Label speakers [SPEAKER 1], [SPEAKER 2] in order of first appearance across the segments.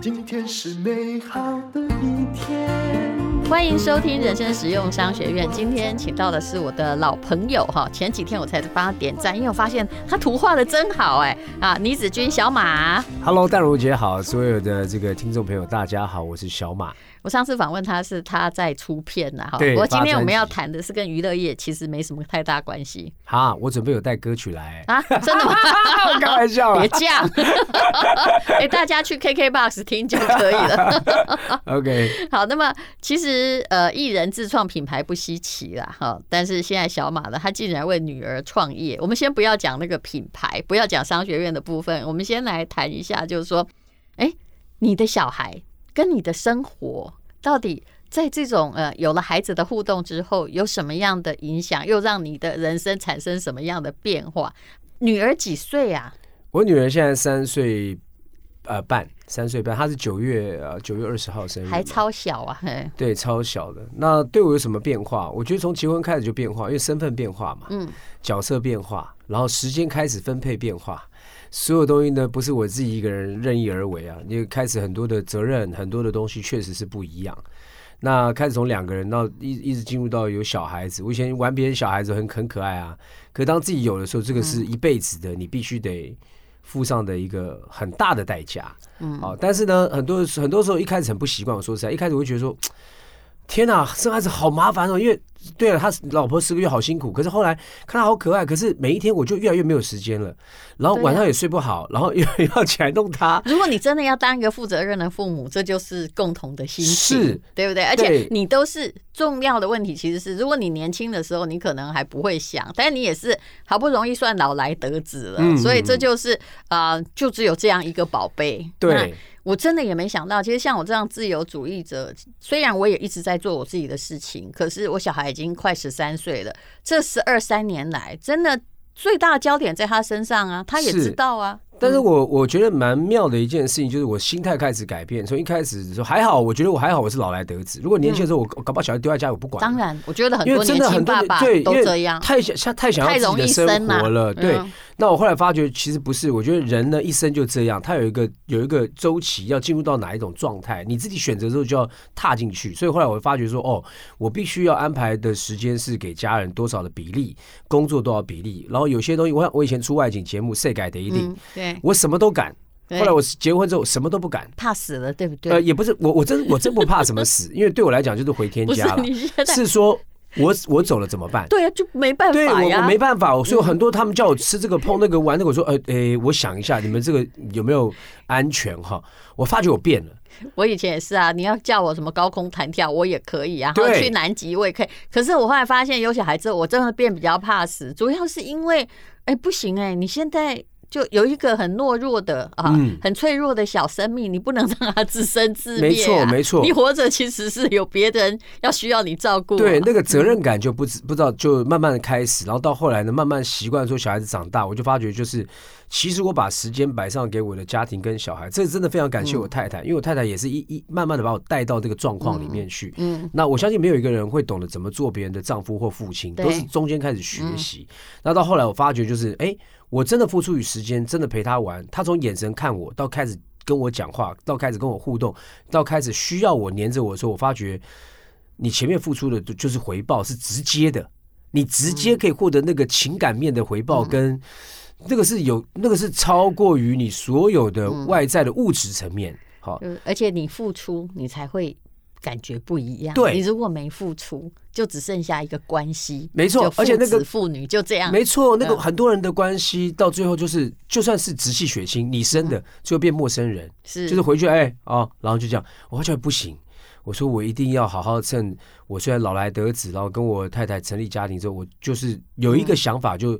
[SPEAKER 1] 今天是美好的一天。
[SPEAKER 2] 欢迎收听人生实用商学院。今天请到的是我的老朋友哈，前几天我才帮他点赞，因为我发现他图画的真好哎啊！倪子君小马
[SPEAKER 3] ，Hello，淡如姐好，所有的这个听众朋友大家好，我是小马。
[SPEAKER 2] 我上次访问他是他在出片呐，哈。不过今天我们要谈的是跟娱乐业其实没什么太大关系。
[SPEAKER 3] 好，我准备有带歌曲来
[SPEAKER 2] 啊，真的吗？
[SPEAKER 3] 开玩笑，
[SPEAKER 2] 别这样。哎，大家去 KKBOX 听就可以了。
[SPEAKER 3] OK，
[SPEAKER 2] 好，那么其实呃，艺人自创品牌不稀奇啦，哈。但是现在小马呢，他竟然为女儿创业。我们先不要讲那个品牌，不要讲商学院的部分，我们先来谈一下，就是说，哎，你的小孩。跟你的生活到底在这种呃有了孩子的互动之后有什么样的影响？又让你的人生产生什么样的变化？女儿几岁啊？
[SPEAKER 3] 我女儿现在三岁呃半，三岁半，她是九月呃九月二十号生日，
[SPEAKER 2] 还超小啊，嘿，
[SPEAKER 3] 对，超小的。那对我有什么变化？我觉得从结婚开始就变化，因为身份变化嘛，嗯，角色变化，然后时间开始分配变化。所有东西呢，不是我自己一个人任意而为啊！因为开始很多的责任，很多的东西确实是不一样。那开始从两个人到一一直进入到有小孩子，我以前玩别人小孩子很很可爱啊，可当自己有的时候，这个是一辈子的，你必须得付上的一个很大的代价。嗯，好，但是呢，很多很多时候一开始很不习惯。我说实在，一开始我会觉得说。天呐，生孩子好麻烦哦！因为对了，他老婆十个月好辛苦，可是后来看他好可爱，可是每一天我就越来越没有时间了，然后晚上也睡不好，然后又要起来弄他。
[SPEAKER 2] 如果你真的要当一个负责任的父母，这就是共同的心情，
[SPEAKER 3] 是
[SPEAKER 2] 对不对？而且你都是重要的问题，其实是如果你年轻的时候，你可能还不会想，但是你也是好不容易算老来得子了，所以这就是啊，就只有这样一个宝贝。
[SPEAKER 3] 对。
[SPEAKER 2] 我真的也没想到，其实像我这样自由主义者，虽然我也一直在做我自己的事情，可是我小孩已经快十三岁了。这十二三年来，真的最大焦点在他身上啊，他也知道啊。
[SPEAKER 3] 但是我我觉得蛮妙的一件事情，就是我心态开始改变。从一开始说还好，我觉得我还好，我是老来得子。如果年轻的时候我搞把小孩丢在家，我不管。
[SPEAKER 2] 当然，我觉得很多年轻爸爸都这样，
[SPEAKER 3] 太想太想要自己的生活了。对，那我后来发觉其实不是，我觉得人呢一生就这样，他有一个有一个周期，要进入到哪一种状态，你自己选择之后就要踏进去。所以后来我发觉说，哦，我必须要安排的时间是给家人多少的比例，工作多少比例，然后有些东西，我我以前出外景节目，谁改的一定对。我什么都敢，后来我结婚之后什么都不敢，
[SPEAKER 2] 怕死了，对不对？
[SPEAKER 3] 呃，也不是，我我真我真不怕什么死，因为对我来讲就是回天家了。是说我我走了怎么办？
[SPEAKER 2] 对啊，就没办法呀。
[SPEAKER 3] 对，我我没办法，所以很多他们叫我吃这个碰那个玩那个，我说呃诶，我想一下，你们这个有没有安全哈？我发觉我变了。
[SPEAKER 2] 我以前也是啊，你要叫我什么高空弹跳，我也可以啊。然后去南极我也可以。可是我后来发现有小孩之后，我真的变比较怕死，主要是因为哎不行哎，你现在。就有一个很懦弱的啊，很脆弱的小生命，你不能让他自生自灭。
[SPEAKER 3] 没错，没错。
[SPEAKER 2] 你活着其实是有别人要需要你照顾。
[SPEAKER 3] 对，那个责任感就不不知道，就慢慢的开始，然后到后来呢，慢慢习惯说小孩子长大，我就发觉就是，其实我把时间摆上给我的家庭跟小孩，这真的非常感谢我太太，因为我太太也是一一慢慢的把我带到这个状况里面去。嗯。那我相信没有一个人会懂得怎么做别人的丈夫或父亲，都是中间开始学习。那到后来我发觉就是，哎。我真的付出与时间，真的陪他玩。他从眼神看我，到开始跟我讲话，到开始跟我互动，到开始需要我黏着我的时候，我发觉你前面付出的就是回报，是直接的。你直接可以获得那个情感面的回报，跟那个是有那个是超过于你所有的外在的物质层面。好，
[SPEAKER 2] 而且你付出，你才会。感觉不一样。
[SPEAKER 3] 对，
[SPEAKER 2] 你如果没付出，就只剩下一个关系。
[SPEAKER 3] 没错，而且那个
[SPEAKER 2] 父女就这样。
[SPEAKER 3] 没错，那个很多人的关系到最后就是，就算是直系血亲，你生的，最后变陌生人。是，就是回去哎哦，然后就这样。我觉得不行，我说我一定要好好趁我虽然老来得子，然后跟我太太成立家庭之后，我就是有一个想法就。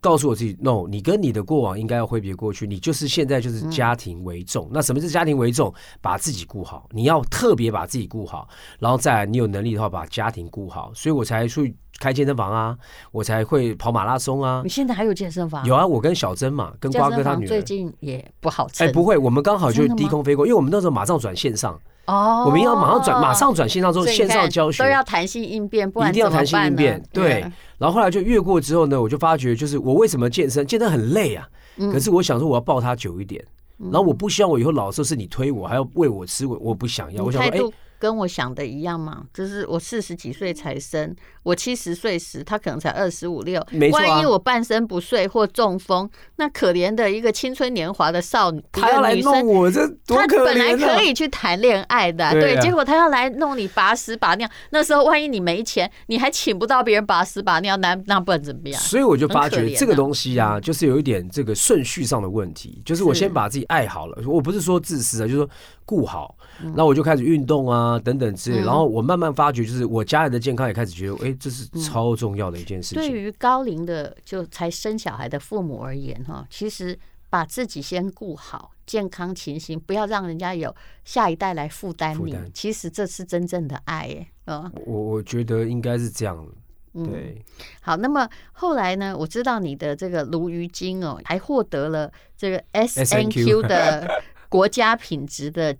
[SPEAKER 3] 告诉我自己，no，你跟你的过往应该要挥别过去，你就是现在就是家庭为重。嗯、那什么是家庭为重？把自己顾好，你要特别把自己顾好，然后再来，你有能力的话把家庭顾好。所以我才去开健身房啊，我才会跑马拉松啊。
[SPEAKER 2] 你现在还有健身房？
[SPEAKER 3] 有啊，我跟小珍嘛，跟瓜哥他女儿
[SPEAKER 2] 最近也不好吃。
[SPEAKER 3] 哎，不会，我们刚好就低空飞过，因为我们那时候马上转线上。
[SPEAKER 2] 哦，
[SPEAKER 3] 我们要马上转，马上转线上之后线上教学
[SPEAKER 2] 都要弹性应变，不然
[SPEAKER 3] 一定要弹性应变。对，然后后来就越过之后呢，我就发觉就是我为什么健身，健身很累啊。可是我想说我要抱他久一点，然后我不希望我以后老的时候是你推我，还要喂我吃，我我不想要。我想说，哎。
[SPEAKER 2] 跟我想的一样嘛，就是我四十几岁才生，我七十岁时他可能才二十五六，万一我半身不遂或中风，那可怜的一个青春年华的少女，
[SPEAKER 3] 他要来弄我，这多可怜啊！
[SPEAKER 2] 他本来可以去谈恋爱的，对，结果他要来弄你拔屎拔尿，那时候万一你没钱，你还请不到别人拔屎拔尿，那那不能怎么样？
[SPEAKER 3] 所以我就发觉这个东西啊，就是有一点这个顺序上的问题，就是我先把自己爱好了，我不是说自私啊，就是说顾好，那我就开始运动啊。啊，等等之类，然后我慢慢发觉，就是我家人的健康也开始觉得，哎，这是超重要的一件事情。
[SPEAKER 2] 对于高龄的就才生小孩的父母而言，哈，其实把自己先顾好，健康情形，不要让人家有下一代来负担你。其实这是真正的爱，哎，嗯，
[SPEAKER 3] 我我觉得应该是这样。对，
[SPEAKER 2] 好，那么后来呢，我知道你的这个鲈鱼精哦，还获得了这个 SNQ 的国家品质的。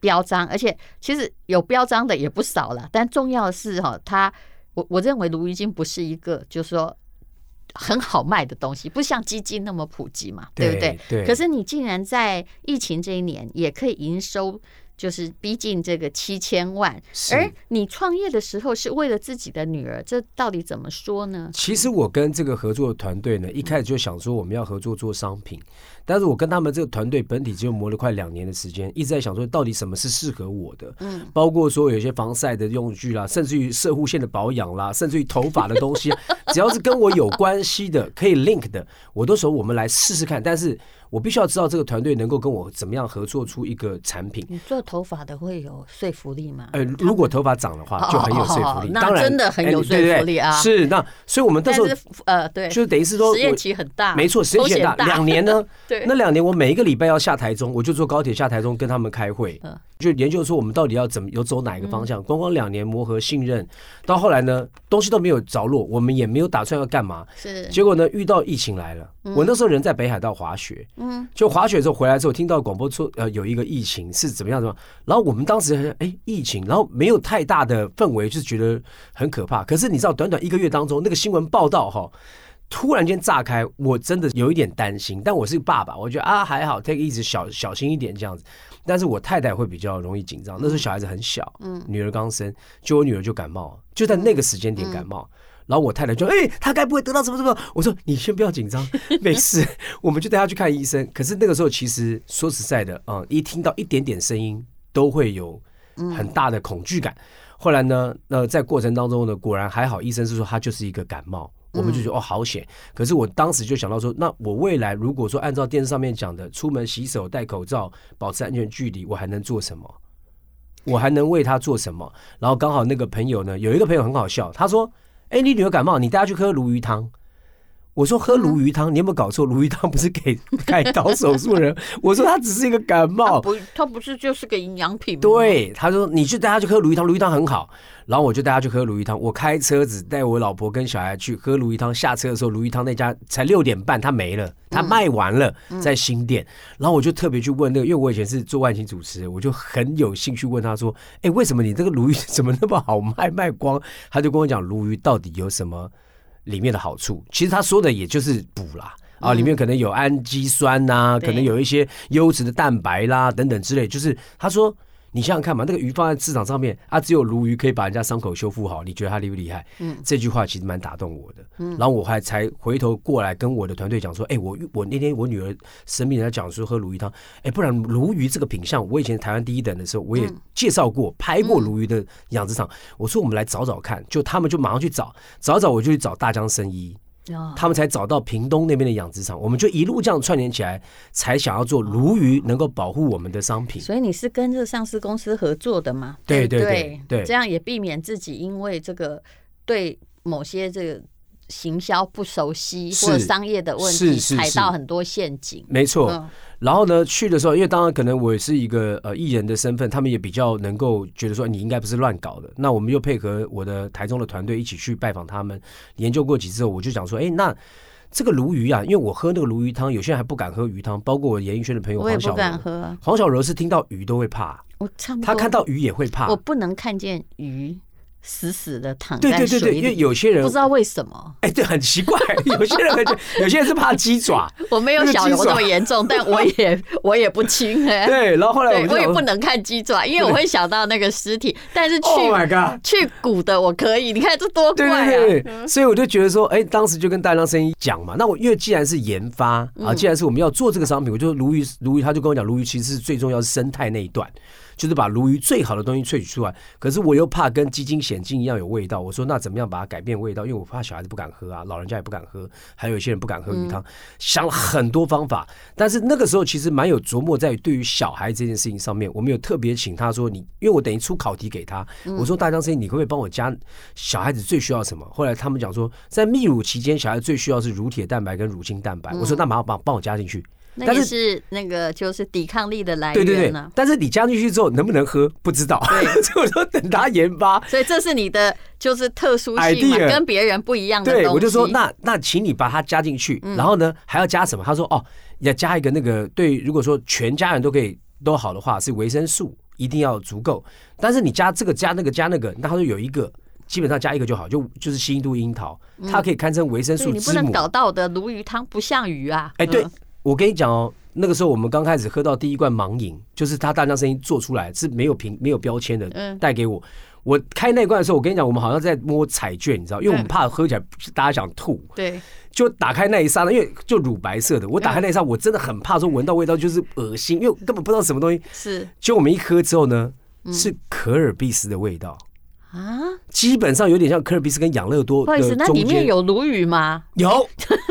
[SPEAKER 2] 标章，而且其实有标章的也不少了，但重要的是哈，它我我认为鲈鱼精不是一个就是说很好卖的东西，不像基金那么普及嘛，对不对？对。可是你竟然在疫情这一年也可以营收。就是逼近这个七千万，而你创业的时候是为了自己的女儿，这到底怎么说呢？
[SPEAKER 3] 其实我跟这个合作的团队呢，一开始就想说我们要合作做商品，但是我跟他们这个团队本体只有磨了快两年的时间，一直在想说到底什么是适合我的，嗯，包括说有些防晒的用具啦，甚至于射护线的保养啦，甚至于头发的东西，只要是跟我有关系的，可以 link 的，我都说我们来试试看，但是。我必须要知道这个团队能够跟我怎么样合作出一个产品。
[SPEAKER 2] 你做头发的会有说服力吗？
[SPEAKER 3] 呃，如果头发长的话，就很有说服力。当然，
[SPEAKER 2] 真的很有说服力啊！
[SPEAKER 3] 是那，所以我们到时候
[SPEAKER 2] 呃，对，
[SPEAKER 3] 就是等于是说
[SPEAKER 2] 实验期很大，
[SPEAKER 3] 没错，实验期很大。两年呢，对，那两年我每一个礼拜要下台中，我就坐高铁下台中跟他们开会，就研究说我们到底要怎么有走哪一个方向。光光两年磨合信任，到后来呢，东西都没有着落，我们也没有打算要干嘛。是，结果呢，遇到疫情来了。我那时候人在北海道滑雪，嗯，就滑雪的时候回来之后，听到广播说呃有一个疫情是怎么样怎么样，然后我们当时哎疫情，然后没有太大的氛围，就是觉得很可怕。可是你知道，短短一个月当中，那个新闻报道哈，突然间炸开，我真的有一点担心。但我是爸爸，我觉得啊还好，take 一直小小心一点这样子。但是我太太会比较容易紧张，那时候小孩子很小，嗯，女儿刚生，就我女儿就感冒，就在那个时间点感冒。然后我太太就哎、欸，他该不会得到什么什么？我说你先不要紧张，没事，我们就带他去看医生。可是那个时候其实说实在的啊、嗯，一听到一点点声音都会有很大的恐惧感。后来呢，那在过程当中呢，果然还好，医生是说他就是一个感冒。我们就觉得哦好险。可是我当时就想到说，那我未来如果说按照电视上面讲的，出门洗手、戴口罩、保持安全距离，我还能做什么？我还能为他做什么？然后刚好那个朋友呢，有一个朋友很好笑，他说。哎，你女儿感冒，你带她去喝鲈鱼汤。我说喝鲈鱼汤，你有没有搞错？鲈鱼汤不是给开刀手术人。我说他只是一个感冒，
[SPEAKER 2] 不，他不是就是个营养品吗？
[SPEAKER 3] 对，他说你去带他去喝鲈鱼汤，鲈鱼汤很好。然后我就带他去喝鲈鱼汤。我开车子带我老婆跟小孩去喝鲈鱼汤。下车的时候，鲈鱼汤那家才六点半，他没了，他卖完了，在新店。然后我就特别去问那个，因为我以前是做万青主持，我就很有兴趣问他说：“哎，为什么你这个鲈鱼怎么那么好卖，卖光？”他就跟我讲鲈鱼到底有什么。里面的好处，其实他说的也就是补啦，啊，里面可能有氨基酸呐、啊，可能有一些优质的蛋白啦等等之类，就是他说。你想想看嘛，那个鱼放在市场上面啊，只有鲈鱼可以把人家伤口修复好，你觉得它厉不厉害？嗯，这句话其实蛮打动我的。嗯，然后我还才回头过来跟我的团队讲说，哎、欸，我我那天我女儿生病，人家讲说喝鲈鱼汤，哎、欸，不然鲈鱼这个品相，我以前台湾第一等的时候，我也介绍过，拍过鲈鱼的养殖场。我说我们来找找看，就他们就马上去找，找找我就去找大江生医。他们才找到屏东那边的养殖场，我们就一路这样串联起来，才想要做鲈鱼能够保护我们的商品。
[SPEAKER 2] 所以你是跟这个上市公司合作的吗？
[SPEAKER 3] 对对对对，
[SPEAKER 2] 这样也避免自己因为这个对某些这个行销不熟悉或者商业的
[SPEAKER 3] 问题，
[SPEAKER 2] 踩到很多陷阱。
[SPEAKER 3] 没错。
[SPEAKER 2] 嗯
[SPEAKER 3] 然后呢，去的时候，因为当然可能我也是一个呃艺人的身份，他们也比较能够觉得说你应该不是乱搞的。那我们又配合我的台中的团队一起去拜访他们，研究过几次后，我就想说，哎，那这个鲈鱼啊，因为我喝那个鲈鱼汤，有些人还不敢喝鱼汤，包括我演艺圈的朋友黄小柔，
[SPEAKER 2] 敢喝啊，
[SPEAKER 3] 黄小柔是听到鱼都会怕，
[SPEAKER 2] 我差不多。
[SPEAKER 3] 他看到鱼也会怕
[SPEAKER 2] 我。不能看见鱼死死的躺在
[SPEAKER 3] 对对对对，因
[SPEAKER 2] 为，
[SPEAKER 3] 有些人
[SPEAKER 2] 不知道为什么。
[SPEAKER 3] 哎，对，很奇怪，有些人很有些人是怕鸡爪，
[SPEAKER 2] 我没有小柔那么严重，但我也我也不轻哎、
[SPEAKER 3] 对，然后后来我
[SPEAKER 2] 也不能看鸡爪，因为我会想到那个尸体。但是去、
[SPEAKER 3] ，Oh！
[SPEAKER 2] 去骨的我可以，你看这多怪啊！
[SPEAKER 3] 对对对，所以我就觉得说，哎，当时就跟大量生意讲嘛，那我因为既然是研发啊，既然是我们要做这个商品，我就鲈鱼，鲈鱼他就跟我讲，鲈鱼其实是最重要是生态那一段，就是把鲈鱼最好的东西萃取出来。可是我又怕跟鸡精、蚬精一样有味道，我说那怎么样把它改变味道？因为我怕小孩子不敢喝啊，老人家也不敢喝，还有一些人不敢喝鱼汤，想了很多方法。但是那个时候其实蛮有琢磨在于对于小孩这件事情上面，我们有特别请他说你，因为我等于出考题给他，我说大江生意，你可不可以帮我加小孩子最需要什么？后来他们讲说，在泌乳期间，小孩子最需要是乳铁蛋白跟乳清蛋白。我说那麻烦帮帮我加进去。
[SPEAKER 2] 那也
[SPEAKER 3] 但是
[SPEAKER 2] 是那个就是抵抗力的来
[SPEAKER 3] 对对对
[SPEAKER 2] 源呢、，
[SPEAKER 3] 但是你加进去之后能不能喝不知道，所以我说等他研发。
[SPEAKER 2] 所以这是你的就是特殊性嘛
[SPEAKER 3] Idea
[SPEAKER 2] 跟别人不一样的。
[SPEAKER 3] 对，我就说那那请你把它加进去，然后呢还要加什么？他说哦，要加一个那个对，如果说全家人都可以都好的话，是维生素一定要足够。但是你加这个加那个加那个，那他说有一个基本上加一个就好，就就是西印度樱桃，它可以堪称维生素
[SPEAKER 2] 你不。能搞到我的鲈鱼汤不像鱼啊！
[SPEAKER 3] 哎，对
[SPEAKER 2] 嗯，
[SPEAKER 3] 我跟你讲哦，那个时候我们刚开始喝到第一罐盲饮，就是他大量声音做出来是没有瓶没有标签的，
[SPEAKER 2] 嗯
[SPEAKER 3] 带给我。我开那罐的时候，我跟你讲，我们好像在摸彩券，你知道，因为我们怕喝起来大家想吐。
[SPEAKER 2] 对，
[SPEAKER 3] 就打开那一刹那，因为就乳白色的，我打开那一刹，我真的很怕说闻到味道就是恶心，因为根本不知道什么东西。
[SPEAKER 2] 是
[SPEAKER 3] 结果我们一喝之后呢，是可尔必斯的味道，
[SPEAKER 2] 啊，
[SPEAKER 3] 基本上有点像可尔必斯跟养乐多
[SPEAKER 2] 不好意思，那。里面有鲈鱼吗？
[SPEAKER 3] 有，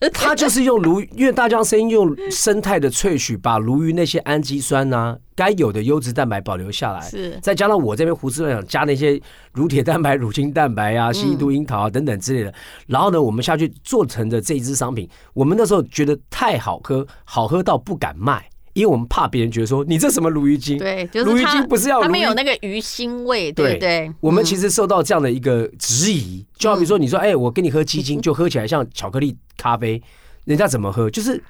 [SPEAKER 3] 它就是用鲈鱼，因为大江声音用生态的萃取，把鲈鱼那些氨基酸呐、该有的优质蛋白保留下来，
[SPEAKER 2] 是。
[SPEAKER 3] 再加上我这边胡思乱想加那些乳铁蛋白、乳清蛋白啊、西印度樱桃啊等等之类的，然后呢，我们下去做成的这一支商品，我们那时候觉得太好喝，好喝到不敢卖。因为我们怕别人觉得说你这什么鲈鱼精，
[SPEAKER 2] 对，就是
[SPEAKER 3] 鲈
[SPEAKER 2] 鱼
[SPEAKER 3] 精不是要
[SPEAKER 2] 他没有那个鱼腥味，对不对？
[SPEAKER 3] 我们其实受到这样的一个质疑，就好比说你说，哎，我跟你喝鸡精，就喝起来像巧克力咖啡，人家怎么喝？就是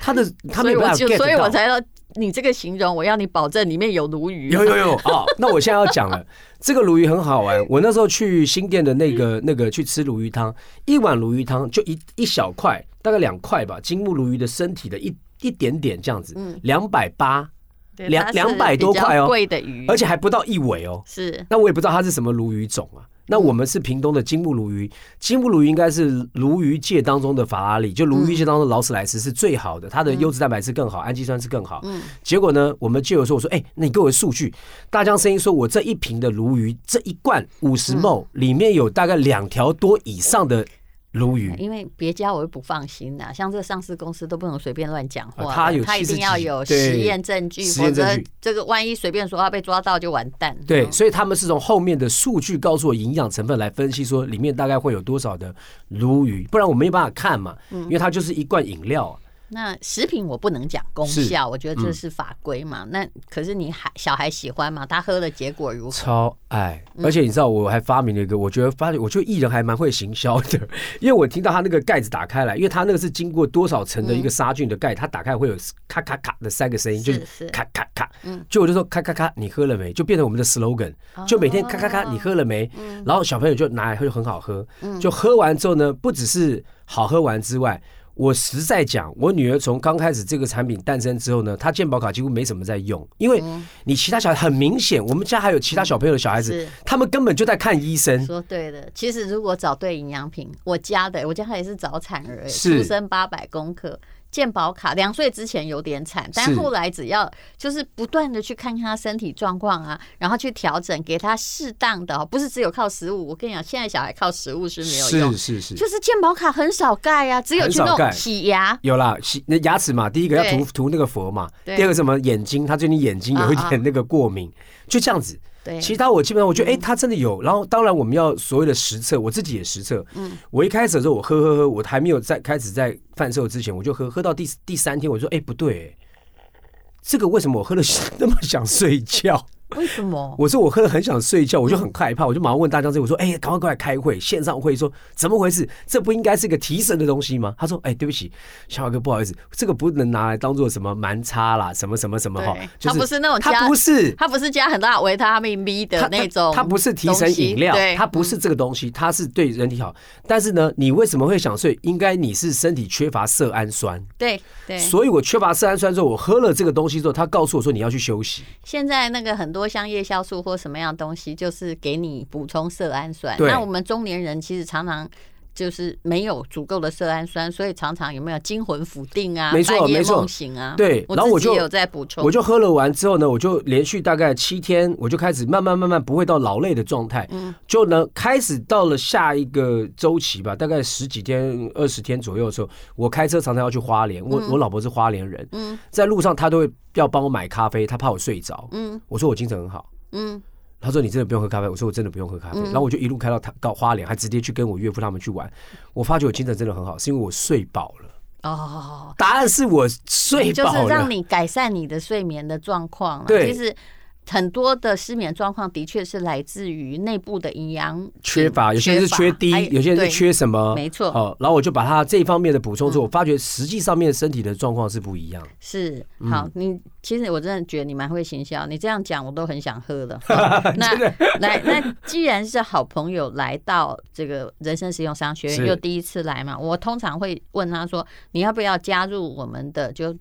[SPEAKER 3] 他的 他没有办法 get 到。
[SPEAKER 2] 所以我才要你这个形容，我要你保证里面有鲈鱼。
[SPEAKER 3] 有有有哦，那我现在要讲了，这个鲈鱼很好玩。我那时候去新店的那个那个去吃鲈鱼汤，一碗鲈鱼汤就一一小块，大概两块吧，金目鲈鱼的身体的一一点点这样子，两百八，
[SPEAKER 2] 对两
[SPEAKER 3] 两百多块哦
[SPEAKER 2] 贵的鱼，
[SPEAKER 3] 而且还不到一尾哦。
[SPEAKER 2] 是
[SPEAKER 3] 那我也不知道它是什么鲈鱼种啊。那我们是屏东的金目鲈鱼，金目鲈鱼应该是鲈鱼界当中的法拉利，就鲈鱼界当中的劳斯莱斯是最好的，它的优质蛋白质更好，氨基酸是更好。结果呢，我们就有说，我说，哎，那你给我数据。大江声音说，我这一瓶的鲈鱼，这一罐五十 ml 里面有大概两条多以上的鲈鱼。
[SPEAKER 2] 因为别家我又不放心呐，像这个上市公司都不能随便乱讲话的，
[SPEAKER 3] 啊它有
[SPEAKER 2] 他一定要有对实验
[SPEAKER 3] 证据，
[SPEAKER 2] 否
[SPEAKER 3] 则
[SPEAKER 2] 这个万一随便说话被抓到就完蛋。
[SPEAKER 3] 对，
[SPEAKER 2] 嗯
[SPEAKER 3] 所以他们是从后面的数据告诉我营养成分来分析，说里面大概会有多少的鲈鱼，不然我没办法看嘛，因为它就是一罐饮料啊。
[SPEAKER 2] 那食品我不能讲功效，我觉得
[SPEAKER 3] 嗯
[SPEAKER 2] 这是法规嘛。那可是你孩小孩喜欢嘛？他喝的结果如何？
[SPEAKER 3] 超爱，而且你知道，我还发明了一个，我觉得发，我觉得艺人还蛮会行销的，因为我听到他那个盖子打开来，因为他那个是经过多少层的一个杀菌的盖，它打开会有咔咔咔的三个声音，就是
[SPEAKER 2] 是
[SPEAKER 3] 咔咔咔，就我就说咔咔咔，你喝了没？就变成我们的 slogan，就每天咔咔咔，你喝了没？然后小朋友就拿来喝，就很好喝，就喝完之后呢，不只是好喝完之外。我实在讲，我女儿从刚开始这个产品诞生之后呢，她健保卡几乎没什么在用，因为你其他小孩很明显，我们家还有其他小朋友的小孩子
[SPEAKER 2] 是，
[SPEAKER 3] 他们根本就在看医生。
[SPEAKER 2] 说对的，其实如果找对营养品，我家的我家也是早产儿，
[SPEAKER 3] 是
[SPEAKER 2] 出生八百公克。健保卡两岁之前有点惨，但后来只要就是不断的去看看他身体状况啊，然后去调整，给他适当的，不是只有靠食物。我跟你讲，现在小孩靠食物是没有用，
[SPEAKER 3] 是是是，
[SPEAKER 2] 就是健保卡很少盖啊，只有去弄洗牙。
[SPEAKER 3] 有啦，洗那牙齿嘛，第一个要涂涂那个佛嘛，第二个什么眼睛，他最近眼睛有一点那个过敏，就这样子。
[SPEAKER 2] 对，
[SPEAKER 3] 其他我基本上我觉得，哎，它真的有。然后当然我们要所谓的实测，我自己也实测。嗯，我一开始的时候我喝喝喝，我还没有在开始在贩售之前，我就喝喝到第第三天，我说，哎，不对，这个为什么我喝了 那么想睡觉？
[SPEAKER 2] 为什么？
[SPEAKER 3] 我说我喝的很想睡觉，我就很害怕，我就马上问大江，我说：“哎，赶快过来开会，线上会，说怎么回事？这不应该是个提神的东西吗？”他说：“哎，对不起，小马哥，不好意思，这个不能拿来当做什么蛮差啦，什么什么什么哈，
[SPEAKER 2] 它不是那种，
[SPEAKER 3] 它不是，
[SPEAKER 2] 它不是加很大维他命 B 的那种，
[SPEAKER 3] 它不是提神饮料，它不是这个东西，它是对人体好。但是呢，你为什么会想睡？应该你是身体缺乏色氨酸，
[SPEAKER 2] 对对，
[SPEAKER 3] 所以我缺乏色氨酸之后，我喝了这个东西之后，他告诉我说你要去休息。
[SPEAKER 2] 现在那个很多像夜酵素。或什么样的东西，就是给你补充色氨酸。那我们中年人其实常常就是没有足够的色氨酸，所以常常有没有惊魂甫定啊？
[SPEAKER 3] 没错，没错，
[SPEAKER 2] 醒啊。
[SPEAKER 3] 对，然后我就
[SPEAKER 2] 有在补充，
[SPEAKER 3] 我就喝了完之后呢，我就连续大概七天，我就开始慢慢慢慢不会到劳累的状态。嗯，就呢开始到了下一个周期吧，大概十几天、二十天左右的时候，我开车常常要去花莲，我我老婆是花莲人，嗯，在路上她都会要帮我买咖啡，她怕我睡着，嗯，我说我精神很好。嗯，他说你真的不用喝咖啡，我说我真的不用喝咖啡，然后我就一路开到他到花莲，还直接去跟我岳父他们去玩。我发觉我精神真的很好，是因为我睡饱了。哦，答案是我睡饱了，
[SPEAKER 2] 就是让你改善你的睡眠的状况。对，其实。很多的失眠状况的确是来自于内部的营养
[SPEAKER 3] 缺乏，有些人是缺 D，有些人是缺什么？
[SPEAKER 2] 没错。
[SPEAKER 3] 好，然后我就把它这一方面的补充之后，我发觉实际上面身体的状况是不一样。
[SPEAKER 2] 是，好，你其实我真的觉得你蛮会行销，你这样讲我都很想喝了。那 来，那既然是好朋友来到这个人生实用商学院，又第一次来嘛，我通常会问他说：“你要不要加入我们的？”就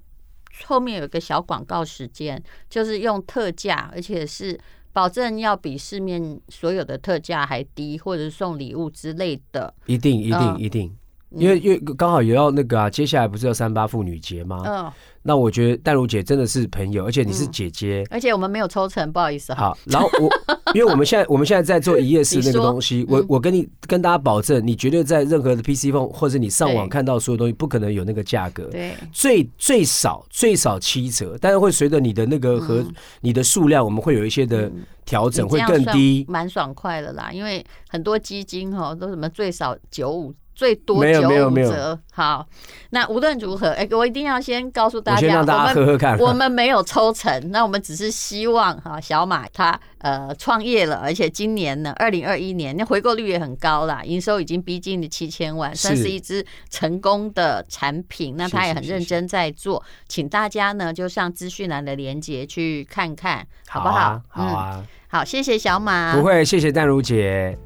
[SPEAKER 2] 后面有一个小广告时间，就是用特价，而且是保证要比市面所有的特价还低，或者是送礼物之类的。
[SPEAKER 3] 一定一定一定，因为因为刚好也要那个啊，接下来不是要三八妇女节吗？嗯。那我觉得淡如姐真的是朋友，而且你是姐姐，
[SPEAKER 2] 而且我们没有抽成，不好意思。
[SPEAKER 3] 好，然后我因为我们现在我们现在在做一页式那个东西，我我跟你跟大家保证，你绝对在任何的 PC phone 或者你上网看到所有东西，不可能有那个价格。对，最最少最少七折，但是会随着你的那个和你的数量，我们会有一些的调整，会更低。
[SPEAKER 2] 蛮爽快的啦，因为很多基金哈都什么最少九五。最多九五折，好。那无论如何，哎，我一定要先告诉大家，
[SPEAKER 3] 我先让大家喝喝看。
[SPEAKER 2] 我们没有抽成，那我们只是希望哈，小马他呃创业了，而且今年呢，二零二一年那回购率也很高啦，营收已经逼近了七千万，算是一支成功的产品。那他也很认真在做，请大家呢就上资讯栏的连接去看看，好不好？
[SPEAKER 3] 好啊，
[SPEAKER 2] 好，谢谢小马。
[SPEAKER 3] 不会，谢谢淡如姐。